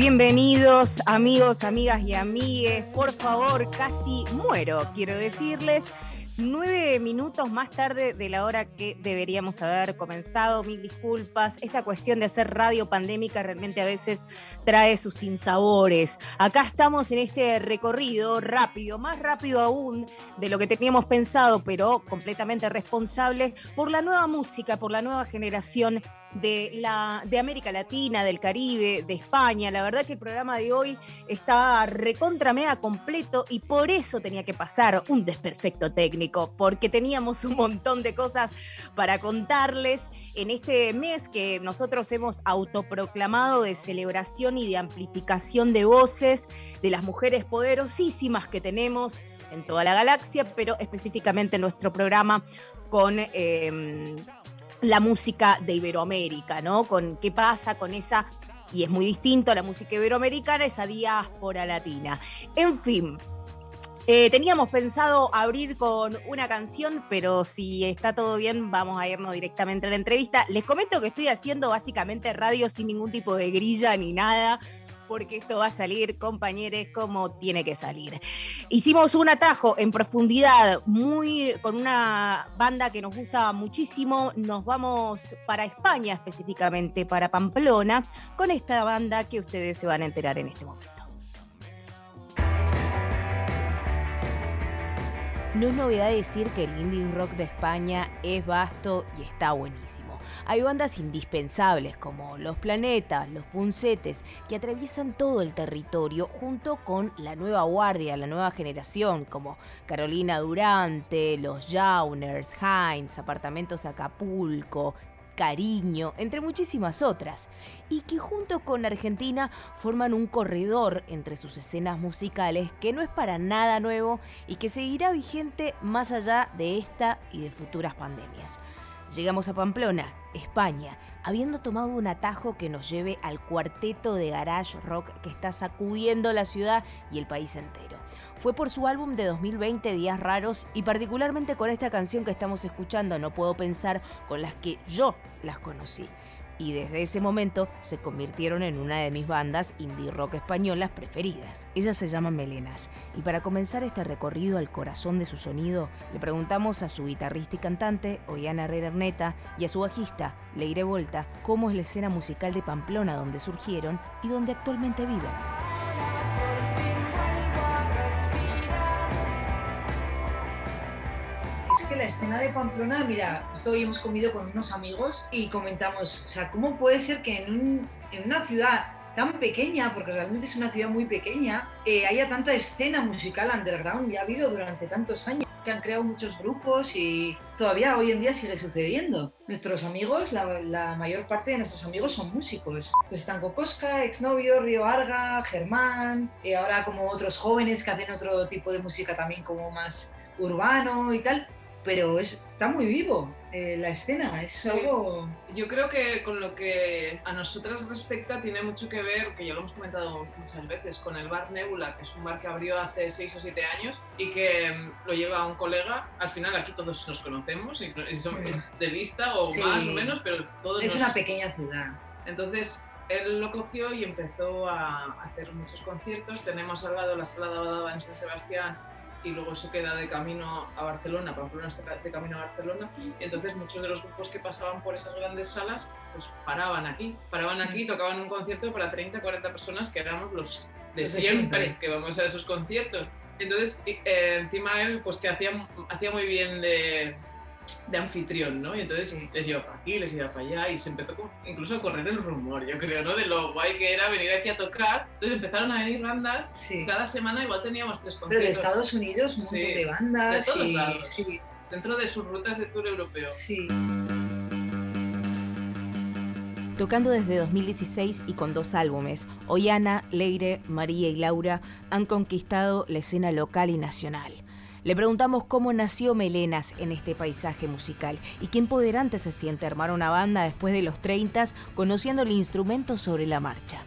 Bienvenidos amigos, amigas y amigues. Por favor, casi muero, quiero decirles. Nueve minutos más tarde de la hora que deberíamos haber comenzado, mil disculpas. Esta cuestión de hacer radio pandémica realmente a veces trae sus sinsabores. Acá estamos en este recorrido rápido, más rápido aún de lo que teníamos pensado, pero completamente responsable por la nueva música, por la nueva generación de, la, de América Latina, del Caribe, de España. La verdad que el programa de hoy está recontra mega completo y por eso tenía que pasar un desperfecto técnico porque teníamos un montón de cosas para contarles en este mes que nosotros hemos autoproclamado de celebración y de amplificación de voces de las mujeres poderosísimas que tenemos en toda la galaxia, pero específicamente en nuestro programa con... Em, la música de Iberoamérica, ¿no? Con qué pasa con esa y es muy distinto a la música iberoamericana, esa diáspora latina. En fin, eh, teníamos pensado abrir con una canción, pero si está todo bien, vamos a irnos directamente a la entrevista. Les comento que estoy haciendo básicamente radio sin ningún tipo de grilla ni nada porque esto va a salir, compañeros, como tiene que salir. Hicimos un atajo en profundidad, muy con una banda que nos gusta muchísimo. Nos vamos para España, específicamente para Pamplona, con esta banda que ustedes se van a enterar en este momento. No es novedad decir que el indie rock de España es vasto y está buenísimo. Hay bandas indispensables como Los Planetas, Los Puncetes, que atraviesan todo el territorio junto con la nueva guardia, la nueva generación, como Carolina Durante, Los Jauners, Heinz, Apartamentos Acapulco, Cariño, entre muchísimas otras, y que junto con Argentina forman un corredor entre sus escenas musicales que no es para nada nuevo y que seguirá vigente más allá de esta y de futuras pandemias. Llegamos a Pamplona, España, habiendo tomado un atajo que nos lleve al cuarteto de garage rock que está sacudiendo la ciudad y el país entero fue por su álbum de 2020 Días Raros y particularmente con esta canción que estamos escuchando No puedo pensar con las que yo las conocí. Y desde ese momento se convirtieron en una de mis bandas indie rock españolas preferidas. Ellas se llaman Melenas. Y para comenzar este recorrido al corazón de su sonido, le preguntamos a su guitarrista y cantante, Oyana Herrera Erneta, y a su bajista, Leire Volta, cómo es la escena musical de Pamplona donde surgieron y donde actualmente viven. La escena de Pamplona, mira, hoy hemos comido con unos amigos y comentamos, o sea, ¿cómo puede ser que en, una ciudad tan pequeña, porque realmente es una ciudad muy pequeña, eh, haya tanta escena musical underground y ha habido durante tantos años? Se han creado muchos grupos y todavía hoy en día sigue sucediendo. Nuestros amigos, la, mayor parte de nuestros amigos son músicos. Pues están Cocosca, Exnovio, Río Arga, Germán, eh, ahora como otros jóvenes que hacen otro tipo de música también como más urbano y tal pero está muy vivo eh, la escena, es algo... Yo creo que con lo que a nosotras respecta tiene mucho que ver, que ya lo hemos comentado muchas veces, con el bar Nebula, que es un bar que abrió hace 6 o 7 años y que mm, lo lleva un colega. Al final aquí todos nos conocemos, y somos de vista o más o menos, pero todos... Es una pequeña ciudad. Entonces, él lo cogió y empezó a hacer muchos conciertos. Tenemos al lado la sala de Abadaba en San Sebastián, y luego eso queda de camino a Barcelona, Pamplona está de camino a Barcelona, y entonces muchos de los grupos que pasaban por esas grandes salas, pues paraban aquí, paraban aquí, tocaban un concierto para 30, 40 personas que éramos los de siempre, que vamos a esos conciertos. Entonces, eh, encima él, pues que hacía, hacía muy bien de, de anfitrión, ¿no? Y entonces les iba para aquí, les iba para allá y se empezó incluso a correr el rumor, yo creo, ¿no? De lo guay que era venir aquí a tocar. Entonces empezaron a venir bandas, cada semana igual teníamos tres conciertos. Pero de Estados Unidos, un montón de bandas. De todos lados. Sí. Dentro de sus rutas de tour europeo. Sí. Tocando desde 2016 y con dos álbumes, Oyana, Leire, María y Laura han conquistado la escena local y nacional. Le preguntamos cómo nació Melenas en este paisaje musical y qué empoderante se siente armar una banda después de los 30 conociendo el instrumento sobre la marcha.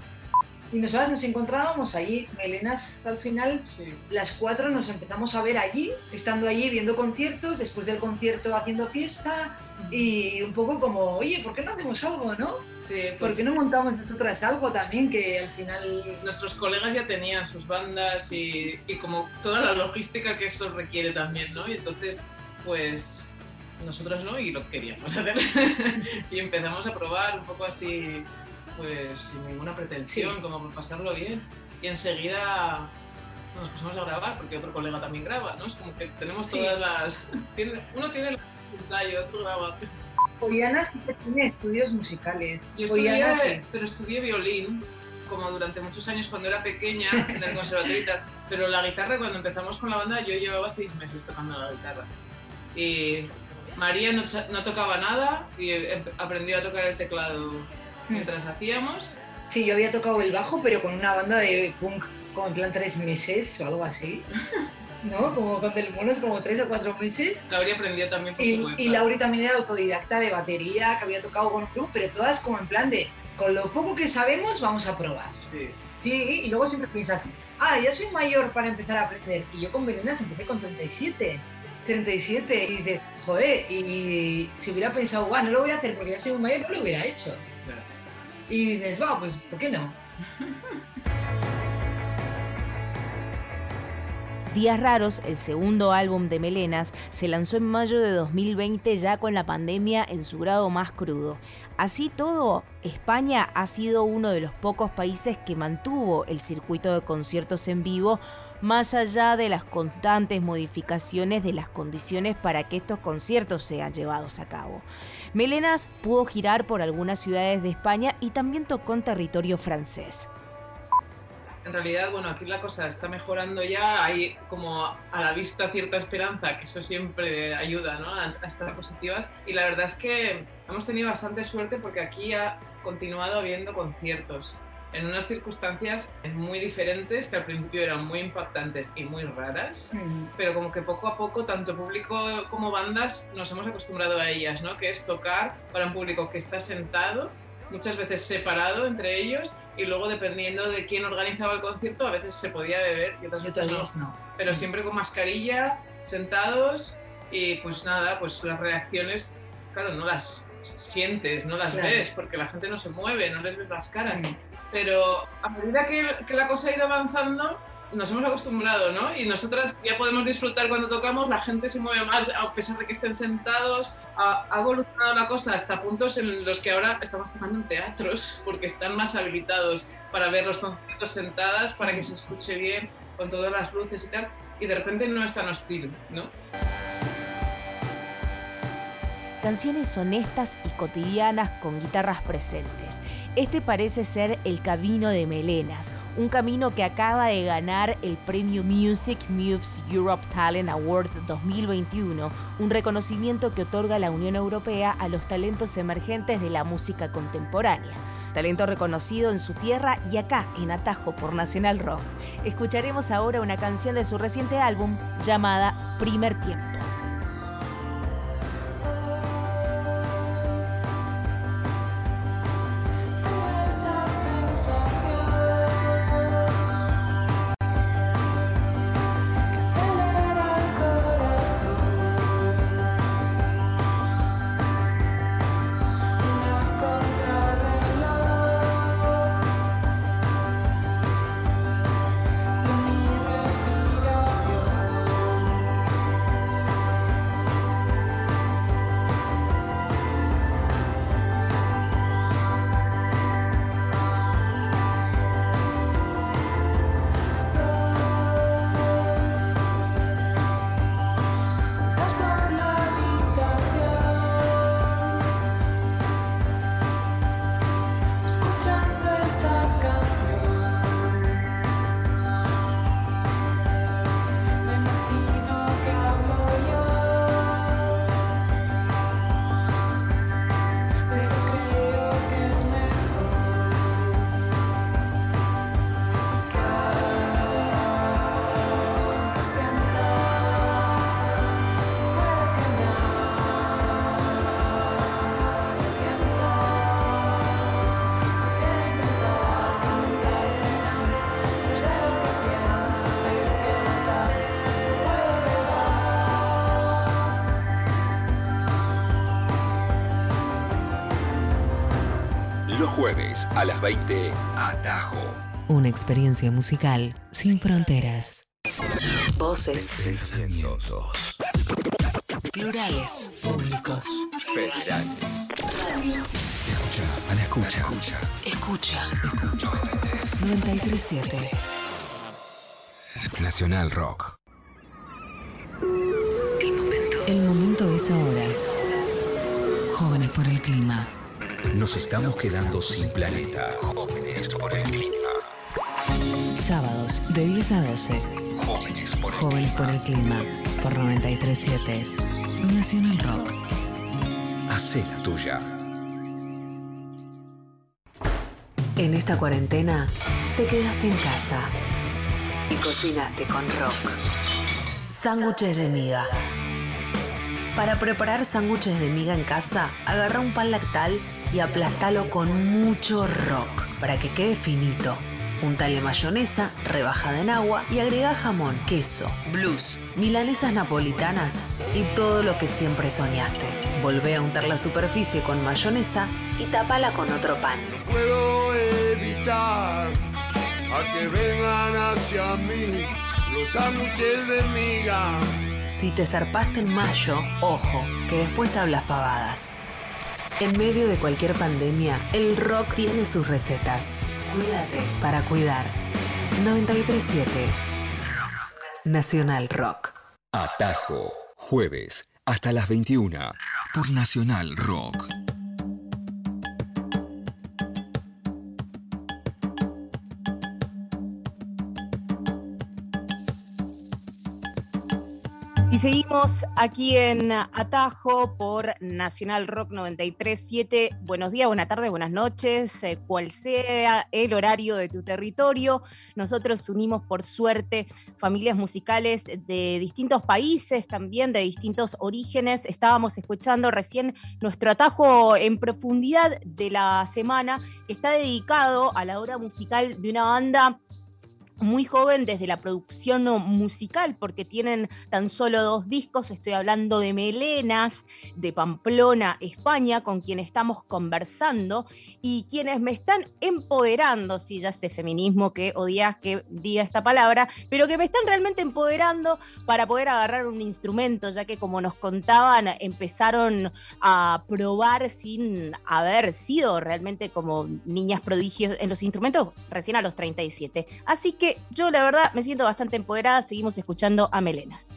Y nosotras nos encontrábamos allí, Melenas al final, Sí. las cuatro nos empezamos a ver allí, estando allí viendo conciertos, después del concierto haciendo fiesta y un poco como, oye, ¿por qué no hacemos algo, no? Sí, ¿Por pues qué no montamos nosotras algo también que al final... nuestros colegas ya tenían sus bandas y, y como toda la logística que eso requiere también, ¿no? Y entonces, pues nosotras no y lo queríamos hacer. y empezamos a probar un poco así, pues sin ninguna pretensión, Sí. como por pasarlo bien. Y enseguida nos pusimos a grabar, porque otro colega también graba, ¿no? Es como que tenemos Sí. todas las... uno tiene el ensayo, otro graba. Ollana sí que tiene estudios musicales. Yo estudié, Ollana sí. pero estudié violín, como durante muchos años cuando era pequeña, en el conservatorio y tal. Pero la guitarra, cuando empezamos con la banda, yo llevaba seis meses tocando la guitarra. Y María no, no tocaba nada y em- aprendió a tocar el teclado. Mientras hacíamos. Sí, yo había tocado el bajo, pero con una banda de punk, como en plan tres meses o algo así. ¿No? Como con del monos, como tres o cuatro meses. Laura aprendió también por su Y, cuenta. y Lauri también era autodidacta de batería, que había tocado con un club, pero todas como en plan de, con lo poco que sabemos, vamos a probar. Sí. Sí, y luego siempre piensas, ah, ya soy mayor para empezar a aprender. Y yo con Melenas empecé con 37. 37. Y dices, joder, y si hubiera pensado, guau, no lo voy a hacer porque ya soy muy mayor, no lo hubiera hecho. Y dices, va, pues, ¿por qué no? Días Raros, el segundo álbum de Melenas, se lanzó en mayo de 2020 ya con la pandemia en su grado más crudo. Así todo, España ha sido uno de los pocos países que mantuvo el circuito de conciertos en vivo más allá de las constantes modificaciones de las condiciones para que estos conciertos sean llevados a cabo. Melenas pudo girar por algunas ciudades de España y también tocó en territorio francés. En realidad, bueno, aquí la cosa está mejorando ya, hay como a la vista cierta esperanza, que eso siempre ayuda ¿no? a, a estar positivas. Y la verdad es que hemos tenido bastante suerte porque aquí ha continuado habiendo conciertos en unas circunstancias muy diferentes que al principio eran muy impactantes y muy raras, Mm, pero como que poco a poco, tanto público como bandas, nos hemos acostumbrado a ellas, ¿no? Que es tocar para un público que está sentado, muchas veces separado entre ellos, y luego dependiendo de quién organizaba el concierto, a veces se podía beber y otras veces no. no. Pero siempre con mascarilla, sentados, y pues nada, pues las reacciones, claro, no las sientes, no las Claro. ves, porque la gente no se mueve, no les ves las caras Mm. Pero a medida que, que la cosa ha ido avanzando, nos hemos acostumbrado, ¿no? Y nosotras ya podemos disfrutar cuando tocamos, la gente se mueve más, a pesar de que estén sentados. Ha, ha evolucionado la cosa hasta puntos en los que ahora estamos tocando en teatros, porque están más habilitados para ver los conciertos sentadas, para que se escuche bien, con todas las luces y tal. Y de repente no es tan hostil, ¿no? Canciones honestas y cotidianas con guitarras presentes. Este parece ser el camino de Melenas, un camino que acaba de ganar el premio Music Moves Europe Talent Award 2021, un reconocimiento que otorga la Unión Europea a los talentos emergentes de la música contemporánea. Talento reconocido en su tierra y acá en Atajo por Nacional Rock. Escucharemos ahora una canción de su reciente álbum llamada Primer Tiempo. Jueves a las 20, Atajo. Una experiencia musical sin fronteras. Voces Pensamientos plurales, únicos. federales. Escucha, a la escucha. Escucha. 937. Nacional Rock. El momento es ahora. Jóvenes por el clima. Nos estamos quedando sin planeta. Jóvenes por el clima. Sábados de 10 a 12. Jóvenes por el Jóvenes por el clima. Por 937. Nacional Rock. Hacé la tuya. En esta cuarentena te quedaste en casa y cocinaste con rock. Sándwiches de miga. Para preparar sándwiches de miga en casa, agarra un pan lactal y aplastalo con mucho rock para que quede finito. Untale mayonesa, rebajada en agua y agrega jamón, queso, blues, milanesas napolitanas y todo lo que siempre soñaste. Volvé a untar la superficie con mayonesa y tapala con otro pan. puedo evitar a que vengan hacia mí los sándwiches de miga. Si te zarpaste en mayo, ojo, que después hablas pavadas. En medio de cualquier pandemia, el rock tiene sus recetas. Cuídate para cuidar. 937 Nacional Rock. Atajo. Jueves hasta las 21 por Nacional Rock. Seguimos aquí en Atajo por Nacional Rock 937. Buenos días, buenas tardes, buenas noches, eh, cual sea el horario de tu territorio. Nosotros unimos, por suerte, familias musicales de distintos países, también de distintos orígenes. Estábamos escuchando recién nuestro atajo en profundidad de la semana, que está dedicado a la obra musical de una banda muy joven desde la producción musical, porque tienen tan solo dos discos. Estoy hablando de Melenas, de Pamplona, España, con quien estamos conversando y quienes me están empoderando, si ya sé feminismo, que odias que diga esta palabra, pero que me están realmente empoderando para poder agarrar un instrumento, ya que como nos contaban, empezaron a probar sin haber sido realmente como niñas prodigios en los instrumentos recién a los 37. Así que yo la verdad me siento bastante empoderada, seguimos escuchando a Melenas.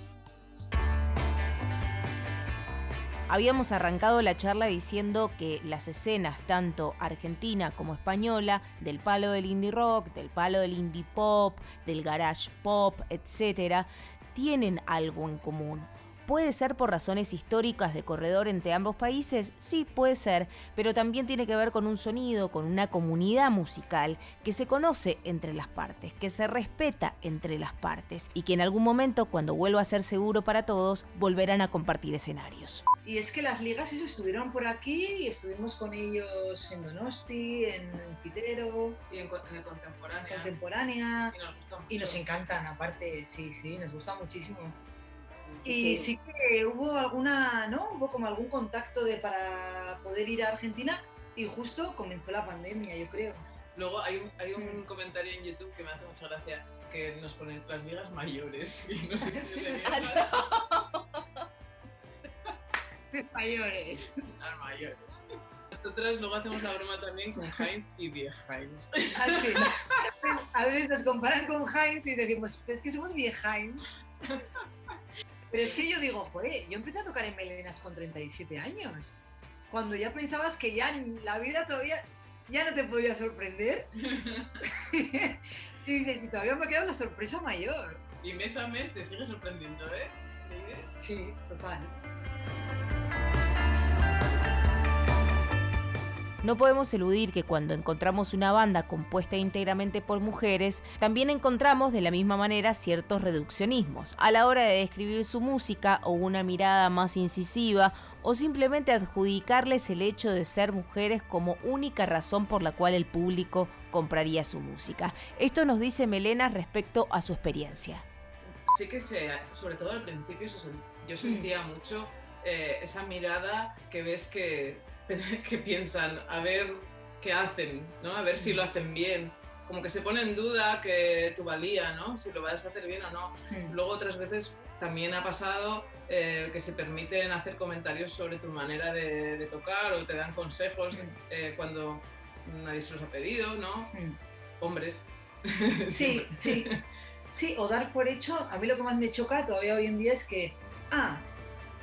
Habíamos arrancado la charla diciendo que las escenas, tanto argentina como española, del palo del indie rock, del palo del indie pop, del garage pop, etcétera, tienen algo en común. ¿Puede ser por razones históricas de corredor entre ambos países? Sí, puede ser, pero también tiene que ver con un sonido, con una comunidad musical que se conoce entre las partes, que se respeta entre las partes y que en algún momento, cuando vuelva a ser seguro para todos, volverán a compartir escenarios. Y es que las ligas eso estuvieron por aquí y estuvimos con ellos en Donosti, en Pitero, Y en, en el. Contemporánea. Y nos gusta mucho. Y nos encantan, aparte, sí, sí, nos gusta muchísimo. Y sí que hubo alguna, ¿no? Hubo como algún contacto de para poder ir a Argentina y justo comenzó la pandemia, yo creo. Luego hay un, hay un Mm. comentario en YouTube que me hace mucha gracia que nos ponen las ligas mayores. Y no sé si Sí, se De mayores. las mayores. Nosotras luego hacemos la broma también con Heinz y Heinz. Así. A veces nos comparan con Heinz y decimos, "Pero es que somos viejains. Pero es que yo digo, joder, yo empecé a tocar en melenas con 37 años. Cuando ya pensabas que ya en la vida todavía ya no te podía sorprender. y dices, y todavía me queda una sorpresa mayor. Y mes a mes te sigue sorprendiendo, ¿eh? Sí, total. No podemos eludir que cuando encontramos una banda compuesta íntegramente por mujeres, también encontramos de la misma manera ciertos reduccionismos a la hora de describir su música o una mirada más incisiva o simplemente adjudicarles el hecho de ser mujeres como única razón por la cual el público compraría su música. Esto nos dice Melena respecto a su experiencia. Sí que se, sobre todo al principio, yo sentía mucho eh, esa mirada que ves que, que piensan, a ver qué hacen, ¿no? A ver si lo hacen bien. Como que se pone en duda que tu valía, ¿no? Si lo vas a hacer bien o no. Mm. Luego otras veces también ha pasado eh, que se permiten hacer comentarios sobre tu manera de, de tocar o te dan consejos Mm. eh, cuando nadie se los ha pedido, ¿no? Mm. Hombres. Sí, sí. Sí, o dar por hecho, a mí lo que más me choca todavía hoy en día es que, ah,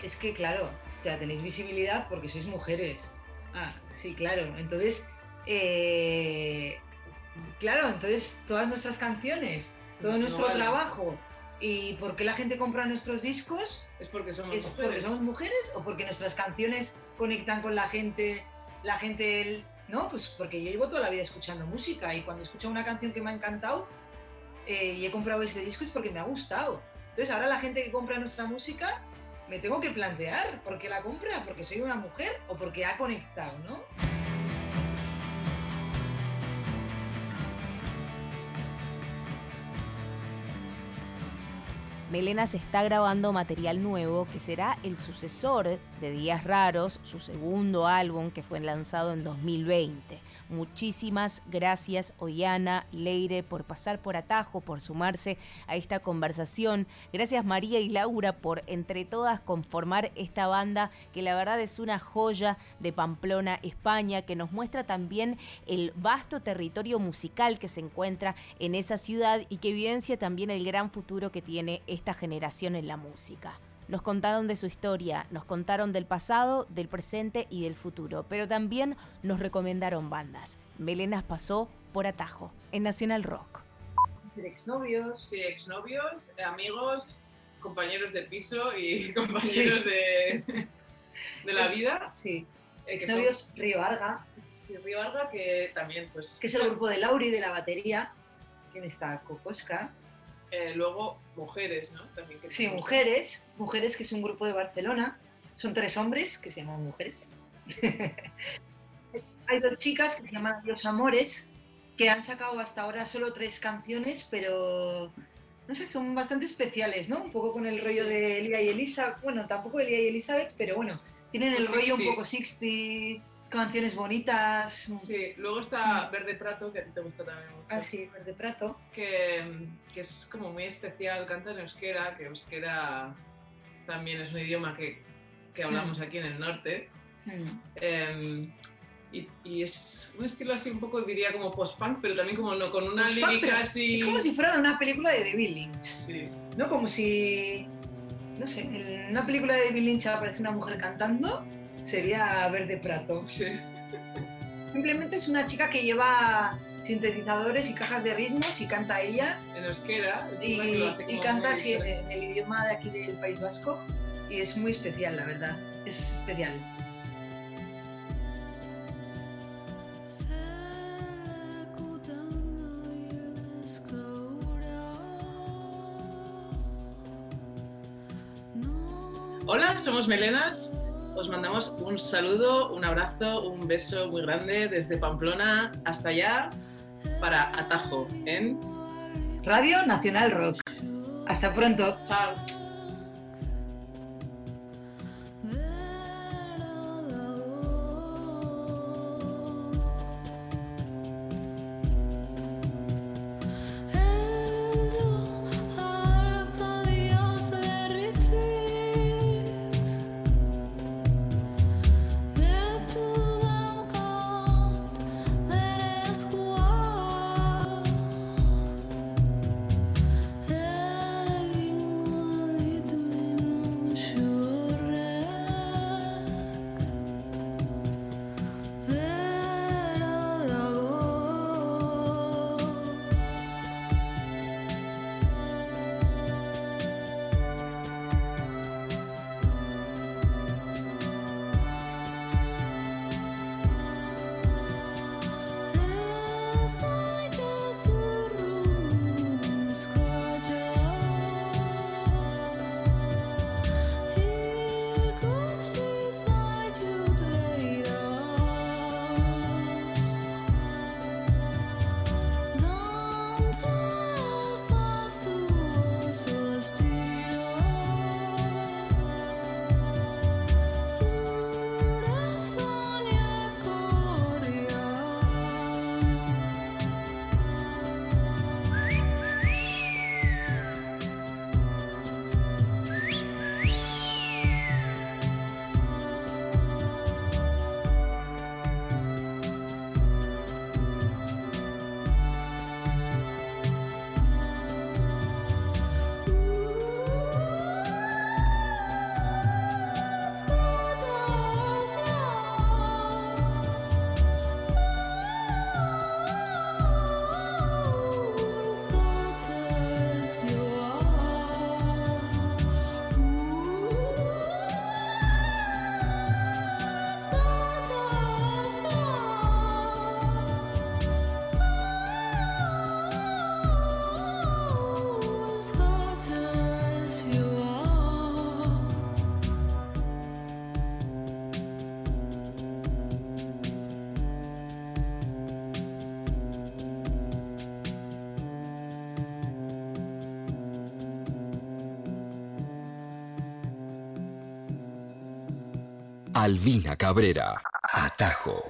es que claro, ya tenéis visibilidad porque sois mujeres. Ah, sí, claro. Entonces, eh, claro, entonces todas nuestras canciones, todo No nuestro vale. trabajo y por qué la gente compra nuestros discos, Es porque somos es mujeres. porque somos mujeres o porque nuestras canciones conectan con la gente, la gente, el- no, pues porque yo llevo toda la vida escuchando música y cuando escucho una canción que me ha encantado eh, y he comprado ese disco es porque me ha gustado. Entonces ahora la gente que compra nuestra música me tengo que plantear por qué la compra, porque soy una mujer o porque ha conectado, ¿no? Melenas está grabando material nuevo que será el sucesor de Días Raros, su segundo álbum que fue lanzado en 2020. Muchísimas gracias Oyana, Leire por pasar por atajo, por sumarse a esta conversación. Gracias María y Laura por entre todas conformar esta banda que la verdad es una joya de Pamplona, España, que nos muestra también el vasto territorio musical que se encuentra en esa ciudad y que evidencia también el gran futuro que tiene esta generación en la música. Nos contaron de su historia, nos contaron del pasado, del presente y del futuro, pero también nos recomendaron bandas. Melenas pasó por atajo en Nacional Rock. Ser exnovios. Sí, exnovios, amigos, compañeros de piso y compañeros de, de la vida. Sí. eh, Exnovios Río Varga, son- Sí, Río Varga, que también, pues. que es el grupo de Lauri de la batería. ¿Quién está? Kokoska. Eh, luego, mujeres, ¿no? También que Sí. Mujeres, Mujeres, que es un grupo de Barcelona. Son tres hombres que se llaman Mujeres. Hay dos chicas que se llaman Los Amores, que han sacado hasta ahora solo tres canciones, pero no sé, son bastante especiales, ¿no? Un poco con el rollo de Elia y Elizabeth. Bueno, tampoco Elia y Elizabeth, pero bueno, tienen el rollo un 60s. poco 60, canciones bonitas. Sí, luego está Verde Prato, que a ti te gusta también mucho. Así, verde prato. que, que es como muy especial, canta en euskera, que euskera también es un idioma que, que hablamos aquí en el norte. Hmm. Eh, y, y es un estilo así un poco, diría, como post-punk, pero también como no, con una lírica así... Es como si fuera de una película de David Lynch. Sí, ¿no? Como si, no sé, en una película de David Lynch aparece una mujer cantando, sería Verde Prato. sí. Simplemente es una chica que lleva sintetizadores y cajas de ritmos y canta ella en euskera. y, canta así diferente. en el idioma de aquí del País Vasco y es muy especial, la verdad. Es especial. Hola, somos Melenas. Os mandamos un saludo, un abrazo, un beso muy grande desde Pamplona hasta allá para Atajo en Radio Nacional Rock. Hasta pronto. Chao. Albina Cabrera. Atajo.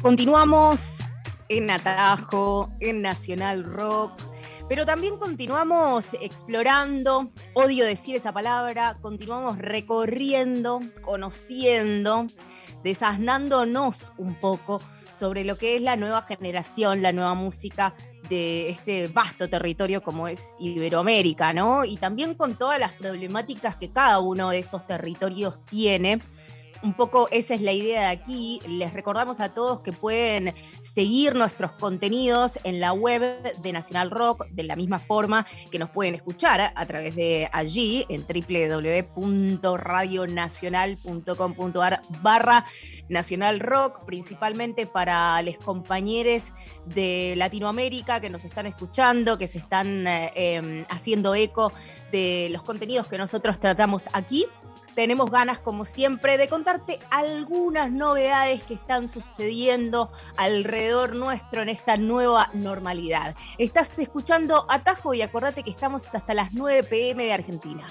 Continuamos en Atajo, en Nacional Rock, pero también continuamos explorando, odio decir esa palabra, continuamos recorriendo, conociendo, desasnándonos un poco sobre lo que es la nueva generación, la nueva música de este vasto territorio como es Iberoamérica, ¿no? Y también con todas las problemáticas que cada uno de esos territorios tiene un poco esa es la idea de aquí. Les recordamos a todos que pueden seguir nuestros contenidos en la web de Nacional Rock, de la misma forma que nos pueden escuchar a través de allí, en www.radionacional.com.ar barra Nacional Rock, principalmente para los compañeros de Latinoamérica que nos están escuchando, que se están eh, eh, haciendo eco de los contenidos que nosotros tratamos aquí tenemos ganas, como siempre, de contarte algunas novedades que están sucediendo alrededor nuestro en esta nueva normalidad. Estás escuchando Atajo y acordate que estamos hasta las 9 pm de Argentina.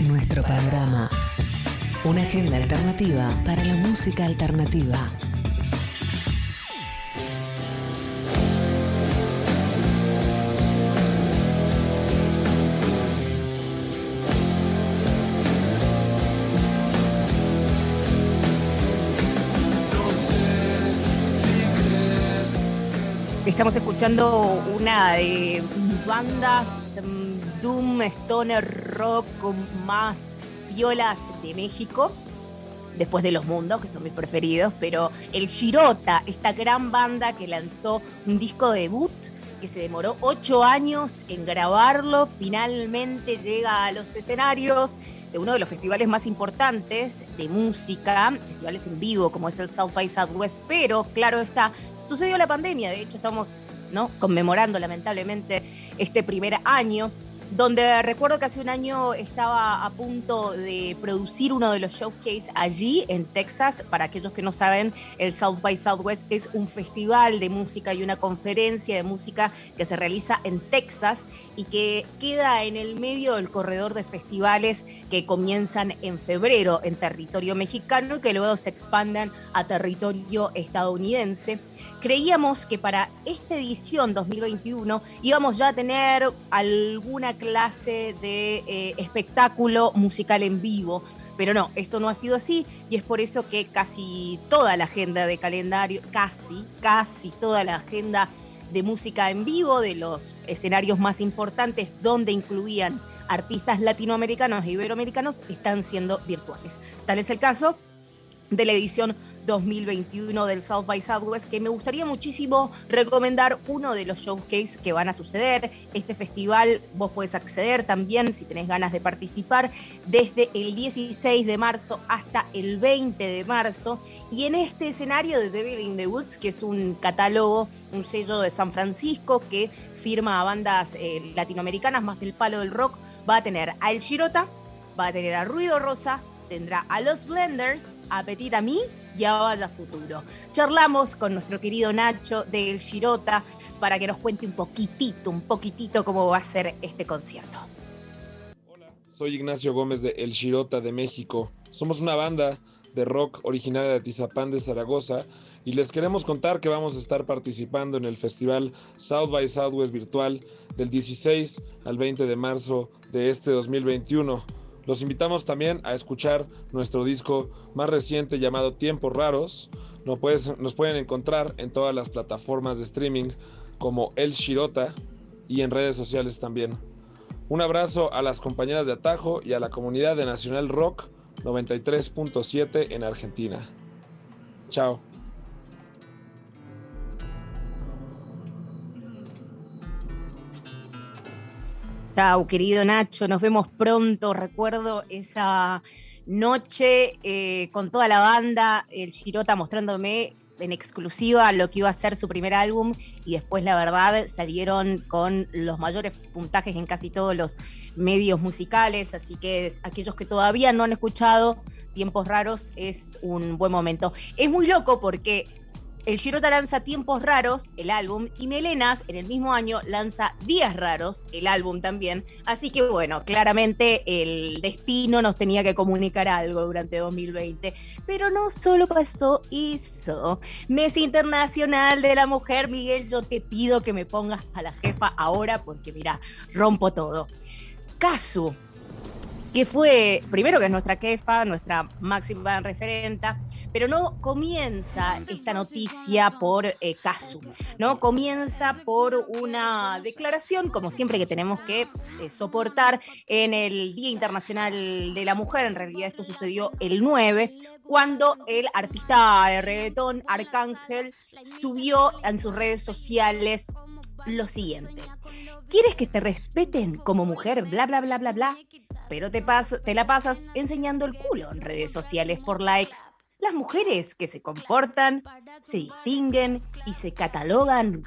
Nuestro panorama. Una agenda alternativa para la música alternativa. Estamos escuchando una de bandas mm, Doom, Stoner, Rock más violas de México, después de Los Mundos, que son mis preferidos, pero el Shirota, esta gran banda que lanzó un disco debut que se demoró ocho años en grabarlo, finalmente llega a los escenarios de uno de los festivales más importantes de música, festivales en vivo como es el South by Southwest, pero claro está, sucedió la pandemia, de hecho estamos ¿no? conmemorando lamentablemente este primer año, donde recuerdo que hace un año estaba a punto de producir uno de los showcase allí en Texas. Para aquellos que no saben, el South by Southwest es un festival de música y una conferencia de música que se realiza en Texas y que queda en el medio del corredor de festivales que comienzan en febrero en territorio mexicano y que luego se expanden a territorio estadounidense creíamos que para esta edición 2021 íbamos ya a tener alguna clase de eh, espectáculo musical en vivo. Pero no, esto no ha sido así y es por eso que casi toda la agenda de calendario, casi, casi toda la agenda de música en vivo de los escenarios más importantes donde incluían artistas latinoamericanos e iberoamericanos están siendo virtuales. Tal es el caso de la edición 2021 del South by Southwest, que me gustaría muchísimo recomendar uno de los showcase que van a suceder. Este festival vos podés acceder también si tenés ganas de participar desde el 16 de marzo hasta el 20 de marzo. Y en este escenario de Devil in the Woods, que es un catálogo, un sello de San Francisco que firma a bandas eh, latinoamericanas más del palo del rock, va a tener a El Girota, va a tener a Ruido Rosa, tendrá a los Blenders, a Petit a mí y a Vaya Futuro. Charlamos con nuestro querido Nacho de El Girota para que nos cuente un poquitito, un poquitito cómo va a ser este concierto. Soy Ignacio Gómez de El Shirota de México. Somos una banda de rock originaria de Atizapán de Zaragoza y les queremos contar que vamos a estar participando en el festival South by Southwest virtual del 16 al 20 de marzo de este 2021. Los invitamos también a escuchar nuestro disco más reciente llamado Tiempos Raros. Nos, puedes- nos pueden encontrar en todas las plataformas de streaming como El Shirota y en redes sociales también. Un abrazo a las compañeras de Atajo y a la comunidad de Nacional Rock 93.7 en Argentina. Chao. Chau, querido Nacho, nos vemos pronto. Recuerdo esa noche eh, con toda la banda, el Girota mostrándome en exclusiva lo que iba a ser su primer álbum y después la verdad salieron con los mayores puntajes en casi todos los medios musicales, así que aquellos que todavía no han escuchado Tiempos Raros es un buen momento. Es muy loco porque el Girota lanza Tiempos Raros, el álbum, y Melenas en el mismo año lanza Días Raros, el álbum también. Así que bueno, claramente el destino nos tenía que comunicar algo durante 2020. Pero no solo pasó eso. Mes Internacional de la Mujer, Miguel, yo te pido que me pongas a la jefa ahora porque mira, rompo todo. Casu, que fue, primero que es nuestra jefa, nuestra máxima referenta, pero no comienza esta noticia por eh, Casu, ¿no? Comienza por una declaración, como siempre que tenemos que eh, soportar en el Día Internacional de la Mujer, en realidad esto sucedió el 9, cuando el artista de reggaetón Arcángel subió en sus redes sociales lo siguiente. ¿Quieres que te respeten como mujer? Bla, bla, bla, bla, bla. Pero te, pas- te la pasas enseñando el culo en redes sociales por likes. Las mujeres que se comportan, se distinguen y se catalogan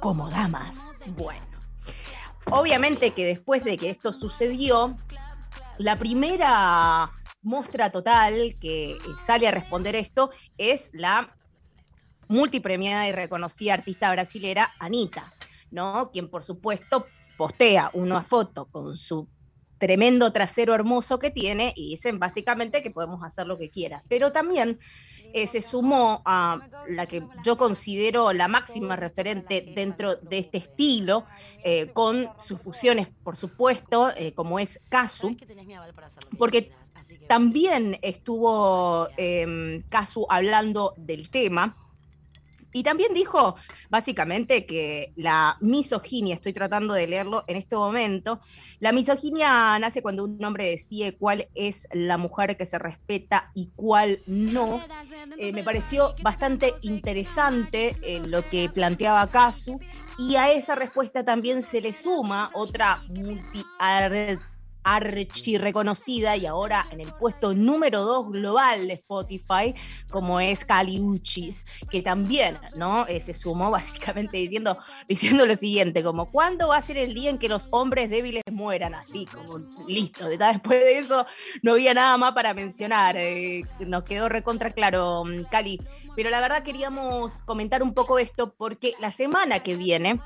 como damas. Bueno, obviamente que después de que esto sucedió, la primera muestra total que sale a responder esto es la multipremiada y reconocida artista brasilera Anita, ¿no? Quien por supuesto postea una foto con su tremendo trasero hermoso que tiene y dicen básicamente que podemos hacer lo que quiera. Pero también eh, se sumó a la que yo considero la máxima referente dentro de este estilo, eh, con sus fusiones, por supuesto, eh, como es Kazu, porque también estuvo eh, Kazu hablando del tema. Y también dijo básicamente que la misoginia, estoy tratando de leerlo en este momento, la misoginia nace cuando un hombre decide cuál es la mujer que se respeta y cuál no. Eh, me pareció bastante interesante eh, lo que planteaba Casu y a esa respuesta también se le suma otra multi archi reconocida y ahora en el puesto número 2 global de Spotify, como es Cali Uchis, que también ¿no? Eh, se sumó básicamente diciendo, diciendo lo siguiente, como ¿cuándo va a ser el día en que los hombres débiles mueran? Así, como listo, de- después de eso no había nada más para mencionar, eh, nos quedó recontra claro, mm, Cali, pero la verdad queríamos comentar un poco esto porque la semana que viene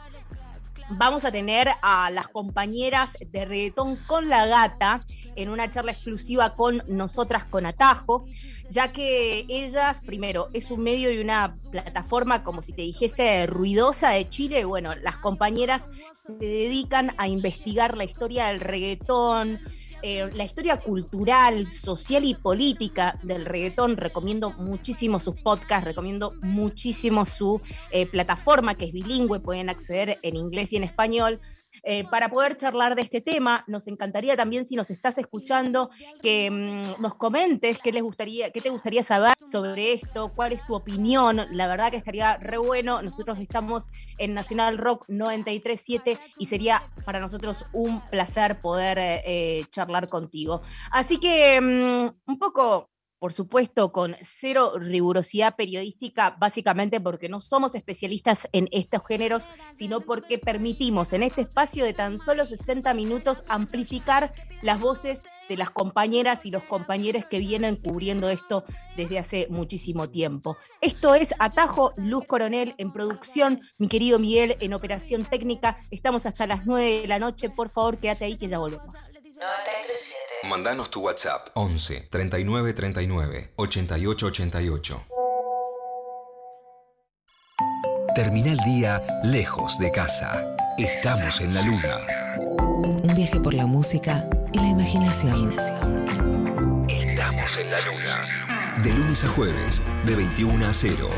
vamos a tener a las compañeras de reggaetón con la gata en una charla exclusiva con nosotras con Atajo, ya que ellas, primero, es un medio y una plataforma, como si te dijese, ruidosa de Chile. Bueno, las compañeras se dedican a investigar la historia del reggaetón, eh, la historia cultural, social y política del reggaetón. Recomiendo muchísimo sus podcasts, recomiendo muchísimo su eh, plataforma que es bilingüe, pueden acceder en inglés y en español. Eh, para poder charlar de este tema, nos encantaría también si nos estás escuchando que mm, nos comentes qué les gustaría, qué te gustaría saber sobre esto, cuál es tu opinión. La verdad que estaría re bueno. Nosotros estamos en Nacional Rock 937 y sería para nosotros un placer poder eh, eh, charlar contigo. Así que mm, un poco, por supuesto, con cero rigurosidad periodística, básicamente porque no somos especialistas en estos géneros, sino porque permitimos en este espacio de tan solo 60 minutos amplificar las voces de las compañeras y los compañeros que vienen cubriendo esto desde hace muchísimo tiempo. Esto es Atajo, Luz Coronel en producción, mi querido Miguel en operación técnica. Estamos hasta las 9 de la noche. Por favor, quédate ahí que ya volvemos. Mandanos tu WhatsApp 11 39 39 88 88. Termina el día lejos de casa. Estamos en la luna. Un viaje por la música y la imaginación. Estamos en la luna. De lunes a jueves, de 21 a 0.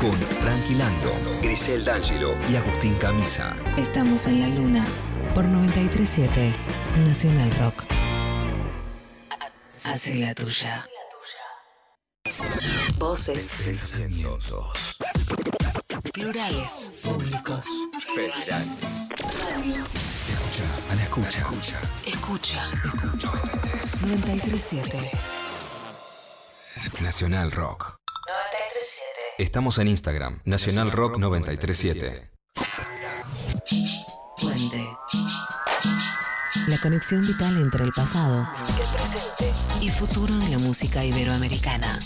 Con Frankie Lando, Grisel D'Angelo y Agustín Camisa. Estamos en la luna por 937 Nacional Rock. Hace la tuya. Voces Pensamientos plurales, públicos. federales. Escucha, a la escucha. Escucha. Escucha 93. 937. Nacional Rock. 937. Estamos en Instagram, Nacional Rock 937. La conexión vital entre el pasado, el presente y futuro de la música iberoamericana.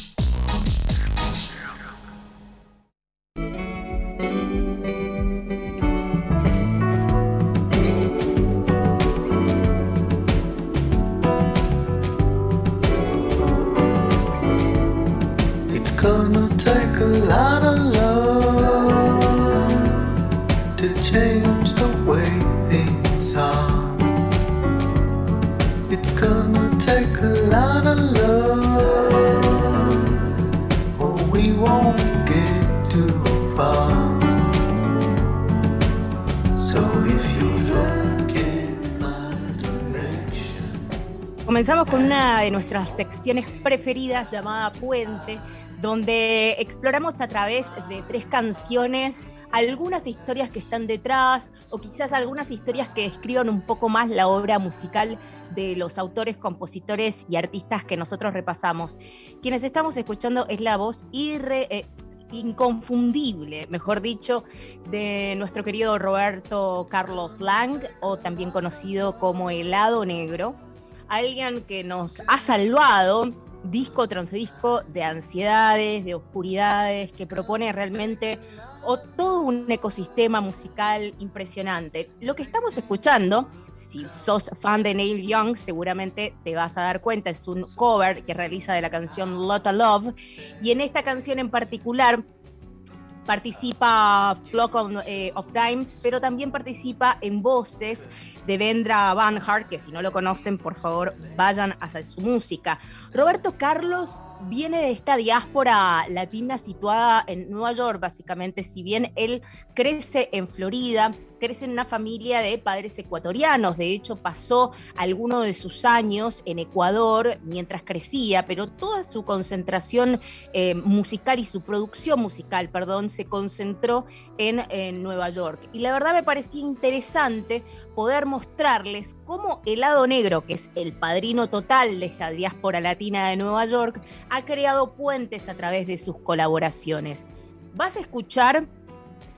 Comenzamos con una de nuestras secciones preferidas llamada Puente, donde exploramos a través de tres canciones algunas historias que están detrás o quizás algunas historias que describan un poco más la obra musical de los autores, compositores y artistas que nosotros repasamos. Quienes estamos escuchando es la voz eh, inconfundible, mejor dicho, de nuestro querido Roberto Carlos Lang, o también conocido como Helado Negro alguien que nos ha salvado disco tras disco de ansiedades, de oscuridades, que propone realmente todo un ecosistema musical impresionante. Lo que estamos escuchando, si sos fan de Neil Young, seguramente te vas a dar cuenta, es un cover que realiza de la canción Lotta Love, y en esta canción en particular participa Flock of, eh, Dimes, pero también participa en voces de Vendra Van Hart, que si no lo conocen, por favor, vayan hacia su música. Roberto Carlos viene de esta diáspora latina situada en Nueva York, básicamente, si bien él crece en Florida, crece en una familia de padres ecuatorianos, de hecho pasó algunos de sus años en Ecuador mientras crecía, pero toda su concentración eh, musical y su producción musical, perdón, se concentró en, Nueva York. Y la verdad me parecía interesante poder mostrarles cómo Helado Negro, que es el padrino total de esta diáspora latina de Nueva York, ha creado puentes a través de sus colaboraciones. Vas a escuchar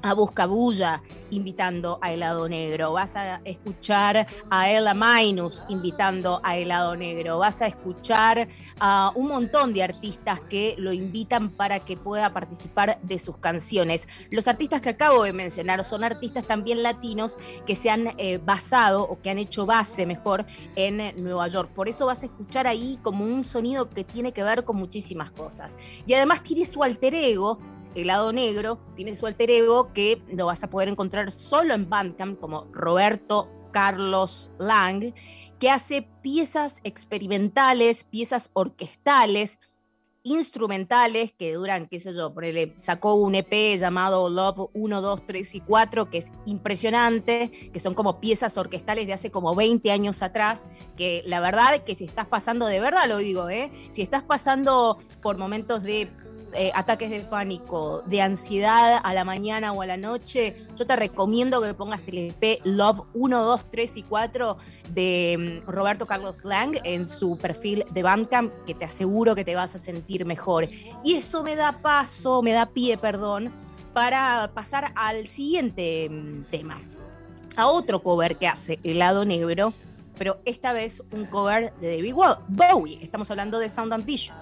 a Buscabulla invitando a Helado Negro, vas a escuchar a Ella Minus invitando a Helado Negro, vas a escuchar a un montón de artistas que lo invitan para que pueda participar de sus canciones. Los artistas que acabo de mencionar son artistas también latinos que se han eh, basado o que han hecho base mejor en Nueva York. Por eso vas a escuchar ahí como un sonido que tiene que ver con muchísimas cosas. Y además tiene su alter ego Helado Negro tiene su alter ego que lo vas a poder encontrar solo en Bandcamp como Roberto Carlos Lang, que hace piezas experimentales, piezas orquestales, instrumentales que duran, qué sé yo, sacó un EP llamado Love 1, 2, 3 y 4, que es impresionante, que son como piezas orquestales de hace como 20 años atrás, que la verdad que si estás pasando, de verdad lo digo, ¿eh? si estás pasando por momentos de eh, ataques de pánico, de ansiedad a la mañana o a la noche, yo te recomiendo que pongas el EP Love 1, 2, 3 y 4 de mm, Roberto Carlos Lang en su perfil de Bandcamp, que te aseguro que te vas a sentir mejor. Y eso me da paso, me da pie, perdón, para pasar al siguiente mm, tema. A otro cover que hace Helado Negro, pero esta vez un cover de David Bowie. Estamos hablando de Sound and Vision.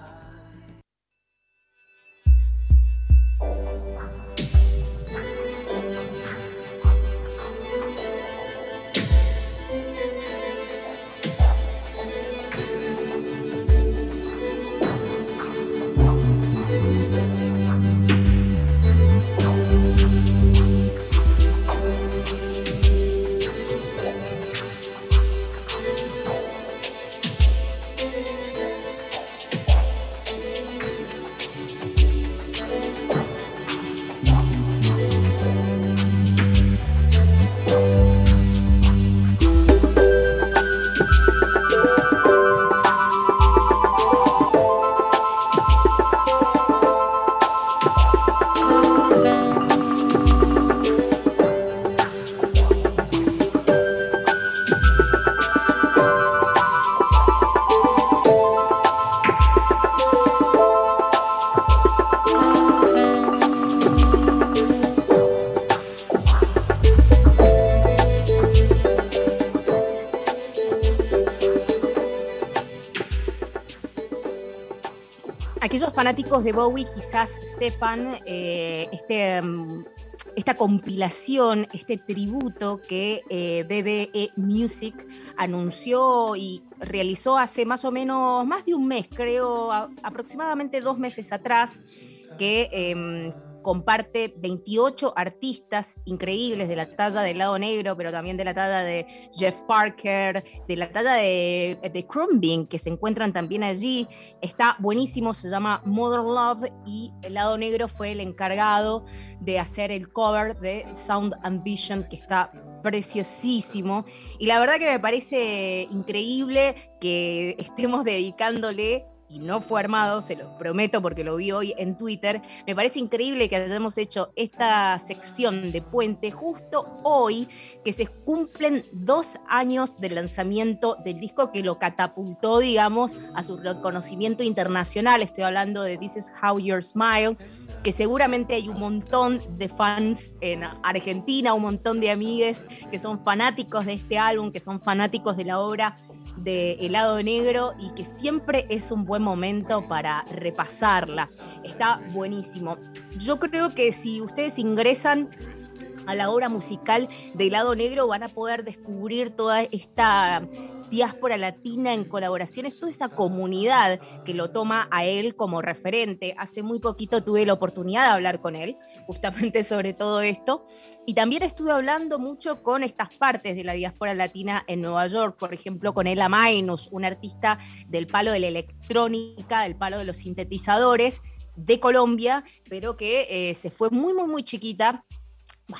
Fanáticos de Bowie quizás sepan eh, este, mm, esta compilación, este tributo que eh, BBE Music anunció y realizó hace más o menos, más de un mes, creo, aproximadamente dos meses atrás, que em, comparte 28 artistas increíbles de la talla del lado negro, pero también de la talla de Jeff Parker, de la talla de, de que se encuentran también allí. Está buenísimo, se llama Mother Love y el lado negro fue el encargado de hacer el cover de Sound and Vision, que está preciosísimo. Y la verdad que me parece increíble que estemos dedicándole y no fue armado, se lo prometo porque lo vi hoy en Twitter. Me parece increíble que hayamos hecho esta sección de Puente justo hoy, que se cumplen dos años del lanzamiento del disco que lo catapultó, digamos, a su reconocimiento internacional. Estoy hablando de This is How You Smile que seguramente hay un montón de fans en Argentina, un montón de amigues que son fanáticos de este álbum, que son fanáticos de la obra de Helado Negro y que siempre es un buen momento para repasarla. Está buenísimo. Yo creo que si ustedes ingresan a la obra musical de Helado Negro van a poder descubrir toda esta diáspora latina en colaboraciones, toda esa comunidad que lo toma a él como referente. Hace muy poquito tuve la oportunidad de hablar con él justamente sobre todo esto. Y también estuve hablando mucho con estas partes de la diáspora latina en Nueva York, por ejemplo, con Ella Mainus, un artista del palo de la electrónica, del palo de los sintetizadores de Colombia, pero que eh, se fue muy, muy, muy chiquita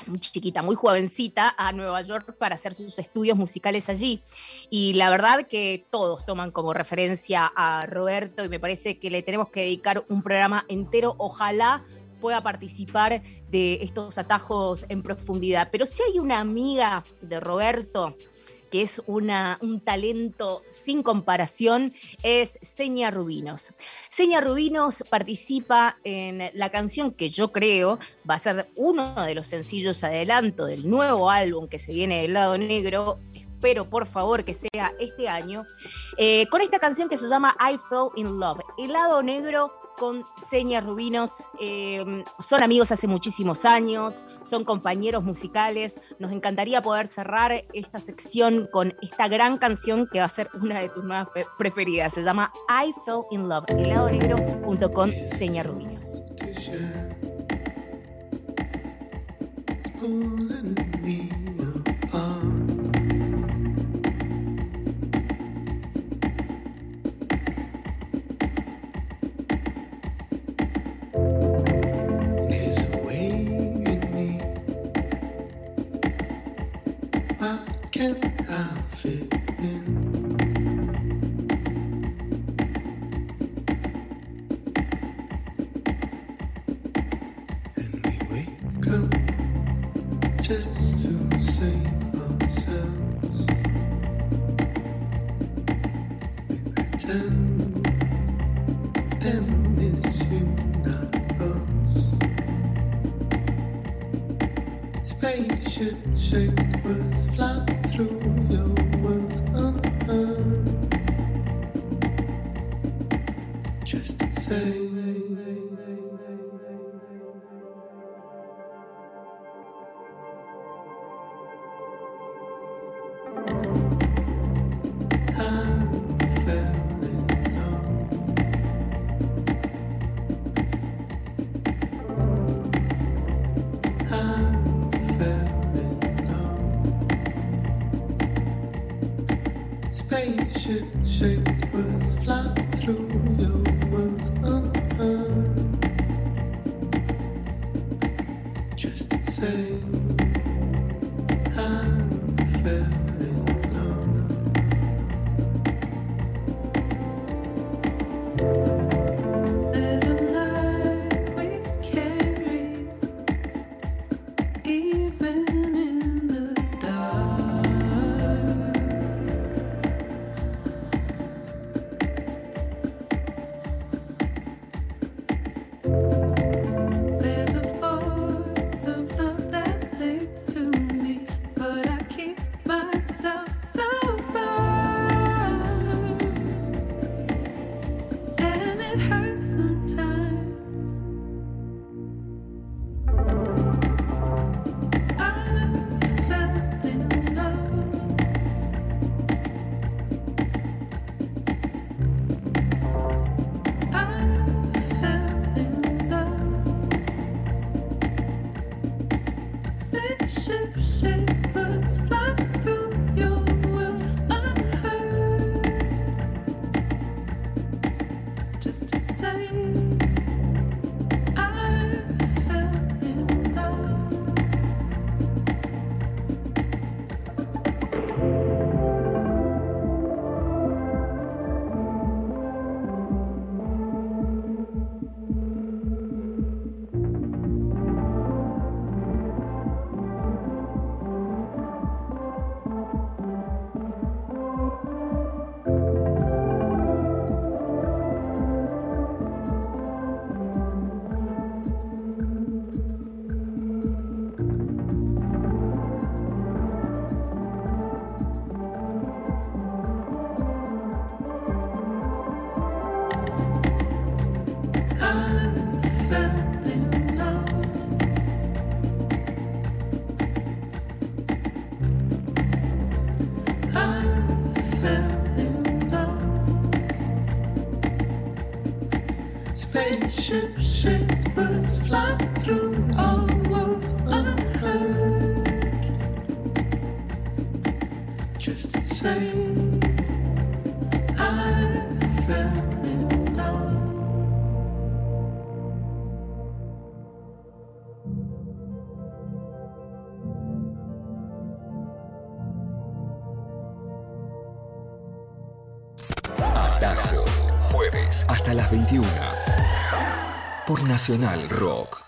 muy chiquita, muy jovencita, a Nueva York para hacer sus estudios musicales allí. Y la verdad que todos toman como referencia a Roberto y me parece que le tenemos que dedicar un programa entero. Ojalá pueda participar de estos atajos en profundidad. Pero si hay una amiga de Roberto que es un talento sin comparación, es Seña Rubinos. Seña Rubinos participa en la canción que yo creo va a ser uno de los sencillos adelanto del nuevo álbum que se viene del lado negro. Espero por favor que sea este año, eh, con esta canción que se llama I Fell in Love. El lado negro con Seña Rubinos. Eh, son amigos hace muchísimos años, son compañeros musicales. Nos encantaría poder cerrar esta sección con esta gran canción que va a ser una de tus más pre- preferidas. Se llama I Fell in Love, el lado negro, junto con Seña Rubinos. Spaceship shaped with fly. Hasta las 21. Por Nacional Rock.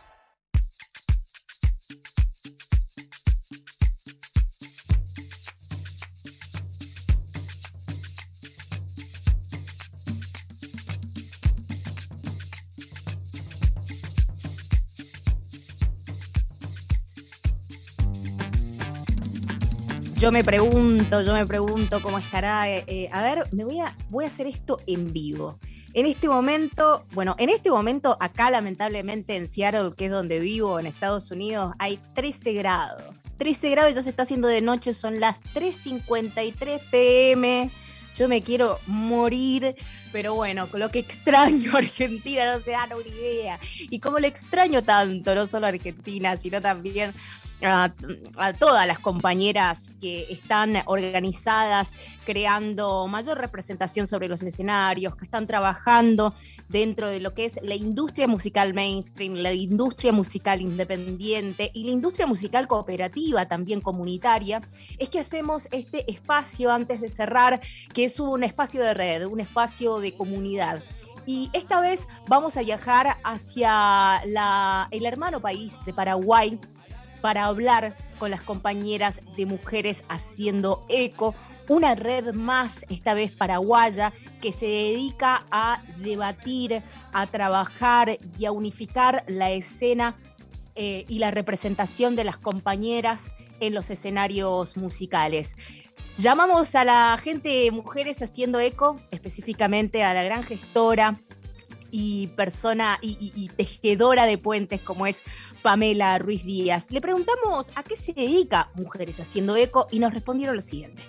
Yo me pregunto, yo me pregunto cómo estará. eh, eh, a ver, me voy a, voy a hacer esto en vivo. En este momento, bueno, en este momento acá lamentablemente en Seattle, que es donde vivo, en Estados Unidos, hay 13 grados. 13 grados, ya se está haciendo de noche, son las 3.53 pm. Yo me quiero morir, pero bueno, con lo que extraño Argentina no se dan una idea. Y como lo extraño tanto, no solo a Argentina, sino también a, a todas las compañeras que están organizadas, creando mayor representación sobre los escenarios, que están trabajando dentro de lo que es la industria musical mainstream, la industria musical independiente y la industria musical cooperativa, también comunitaria, es que hacemos este espacio antes de cerrar, que es un espacio de red, un espacio de comunidad. Y esta vez vamos a viajar hacia la- el hermano país de Paraguay, para hablar con las compañeras de mujeres haciendo eco, una red más, esta vez paraguaya, que se dedica a debatir, a trabajar y a unificar la escena eh, y la representación de las compañeras en los escenarios musicales. Llamamos a la gente de Mujeres Haciendo Eco, específicamente a la gran gestora y persona y, tejedora de puentes como es Pamela Ruiz Díaz. Le preguntamos a qué se dedica Mujeres Haciendo Eco y nos respondieron lo siguiente.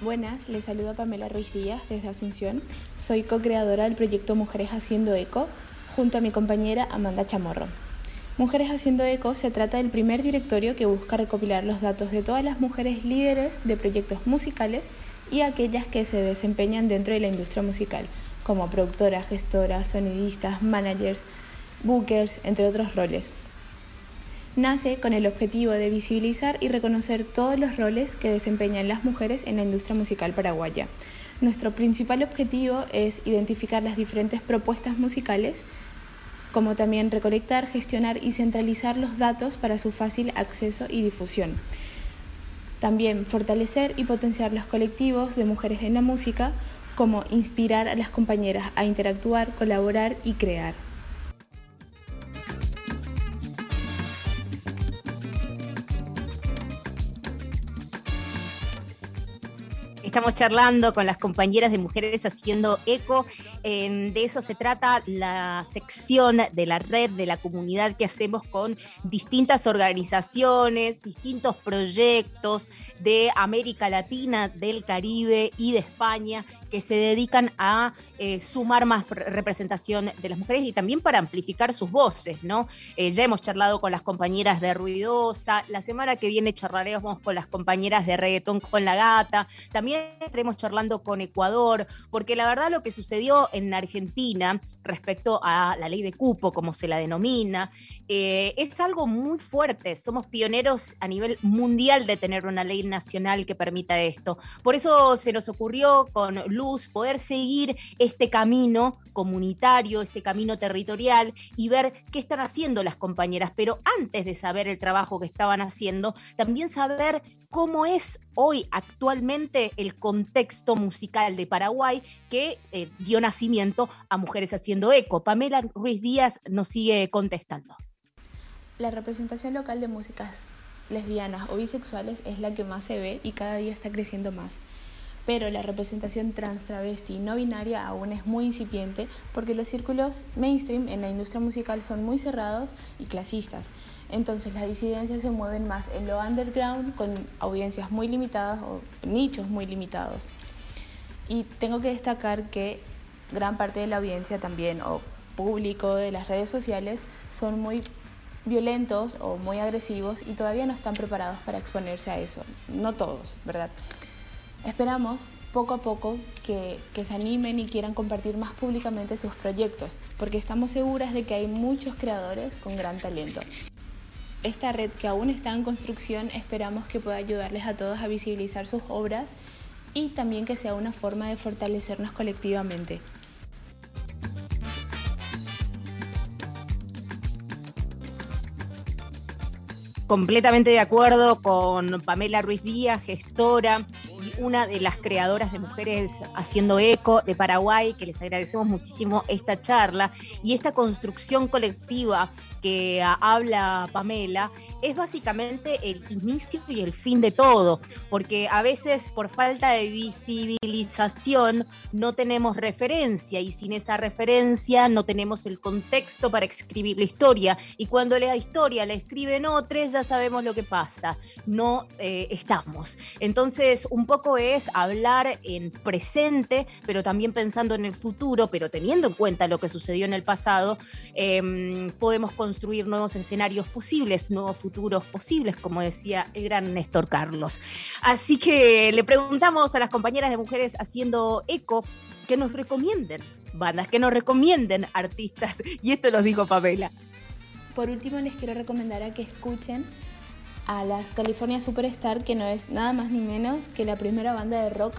Buenas, les saluda Pamela Ruiz Díaz desde Asunción. Soy co-creadora del proyecto Mujeres Haciendo Eco junto a mi compañera Amanda Chamorro. Mujeres Haciendo Eco se trata del primer directorio que busca recopilar los datos de todas las mujeres líderes de proyectos musicales y aquellas que se desempeñan dentro de la industria musical, como productoras, gestoras, sonidistas, managers, bookers, entre otros roles. Nace con el objetivo de visibilizar y reconocer todos los roles que desempeñan las mujeres en la industria musical paraguaya. Nuestro principal objetivo es identificar las diferentes propuestas musicales, como también recolectar, gestionar y centralizar los datos para su fácil acceso y difusión. También fortalecer y potenciar los colectivos de mujeres en la música, como inspirar a las compañeras a interactuar, colaborar y crear. Estamos charlando con las compañeras de mujeres haciendo eco. Eh, de eso se trata la sección de la red, de la comunidad que hacemos con distintas organizaciones, distintos proyectos de América Latina, del Caribe y de España que se dedican a eh, sumar más pre- representación de las mujeres y también para amplificar sus voces, ¿no? Eh, ya hemos charlado con las compañeras de Ruidosa, la semana que viene charlaremos con las compañeras de Reggaetón con la Gata, también estaremos charlando con Ecuador, porque la verdad lo que sucedió en Argentina respecto a la ley de cupo, como se la denomina, eh, es algo muy fuerte. Somos pioneros a nivel mundial de tener una ley nacional que permita esto. Por eso se nos ocurrió con Luz poder seguir este camino comunitario, este camino territorial y ver qué están haciendo las compañeras. Pero antes de saber el trabajo que estaban haciendo, también saber cómo es hoy actualmente el contexto musical de Paraguay que eh, dio nacimiento a Mujeres Haciendo Eco. Pamela Ruiz Díaz nos sigue contestando. La representación local de músicas lesbianas o bisexuales es la que más se ve y cada día está creciendo más. Pero la representación trans, travesti y no binaria aún es muy incipiente porque los círculos mainstream en la industria musical son muy cerrados y clasistas. Entonces las disidencias se mueven más en lo underground con audiencias muy limitadas o nichos muy limitados. Y tengo que destacar que gran parte de la audiencia también, o público de las redes sociales son muy violentos o muy agresivos y todavía no están preparados para exponerse a eso. No todos, ¿verdad? Esperamos poco a poco que, se animen y quieran compartir más públicamente sus proyectos, porque estamos seguras de que hay muchos creadores con gran talento. Esta red que aún está en construcción esperamos que pueda ayudarles a todos a visibilizar sus obras y también que sea una forma de fortalecernos colectivamente. Completamente de acuerdo con Pamela Ruiz Díaz, gestora una de las creadoras de Mujeres Haciendo Eco de Paraguay, que les agradecemos muchísimo esta charla y esta construcción colectiva que habla Pamela es básicamente el inicio y el fin de todo, porque a veces por falta de visibilización no tenemos referencia y sin esa referencia no tenemos el contexto para escribir la historia y cuando la historia la escriben otros ya sabemos lo que pasa, no eh, estamos. Entonces un poco es hablar en presente, pero también pensando en el futuro, pero teniendo en cuenta lo que sucedió en el pasado, eh, podemos construir nuevos escenarios posibles, nuevos futuros posibles, como decía el gran Néstor Carlos. Así que le preguntamos a las compañeras de mujeres haciendo eco que nos recomienden bandas, que nos recomienden artistas, y esto los dijo Pamela. Por último, les quiero recomendar a que escuchen a las California Superstar, que no es nada más ni menos que la primera banda de rock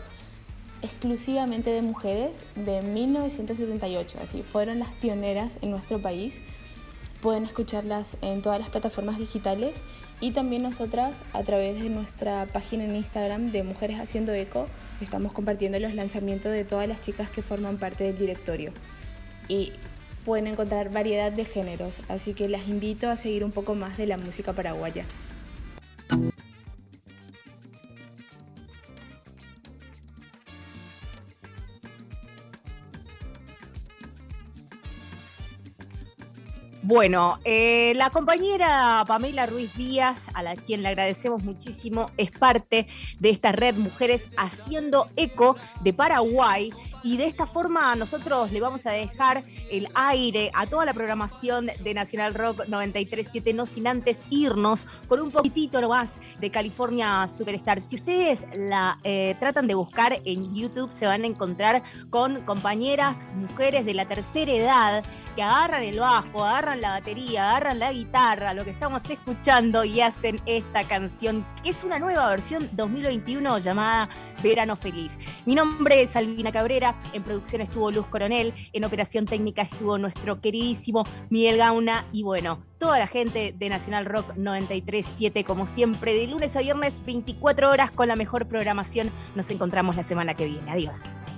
exclusivamente de mujeres de 1978. Así fueron las pioneras en nuestro país Pueden escucharlas en todas las plataformas digitales y también nosotras a través de nuestra página en Instagram de Mujeres Haciendo Eco estamos compartiendo los lanzamientos de todas las chicas que forman parte del directorio. Y pueden encontrar variedad de géneros, así que las invito a seguir un poco más de la música paraguaya. Bueno, eh, la compañera Pamela Ruiz Díaz, a la quien le agradecemos muchísimo, es parte de esta red Mujeres Haciendo Eco de Paraguay. Y de esta forma nosotros le vamos a dejar el aire a toda la programación de Nacional Rock 937, no sin antes irnos con un poquitito más de California Superstar. Si ustedes la eh, tratan de buscar en YouTube, se van a encontrar con compañeras, mujeres de la tercera edad que agarran el bajo, la batería, agarran la guitarra, lo que estamos escuchando y hacen esta canción, que es una nueva versión 2021 llamada Verano Feliz. Mi nombre es Albina Cabrera, en producción estuvo Luz Coronel, en operación técnica estuvo nuestro queridísimo Miguel Gauna y bueno, toda la gente de Nacional Rock 937 como siempre, de lunes a viernes 24 horas con la mejor programación. Nos encontramos la semana que viene. Adiós.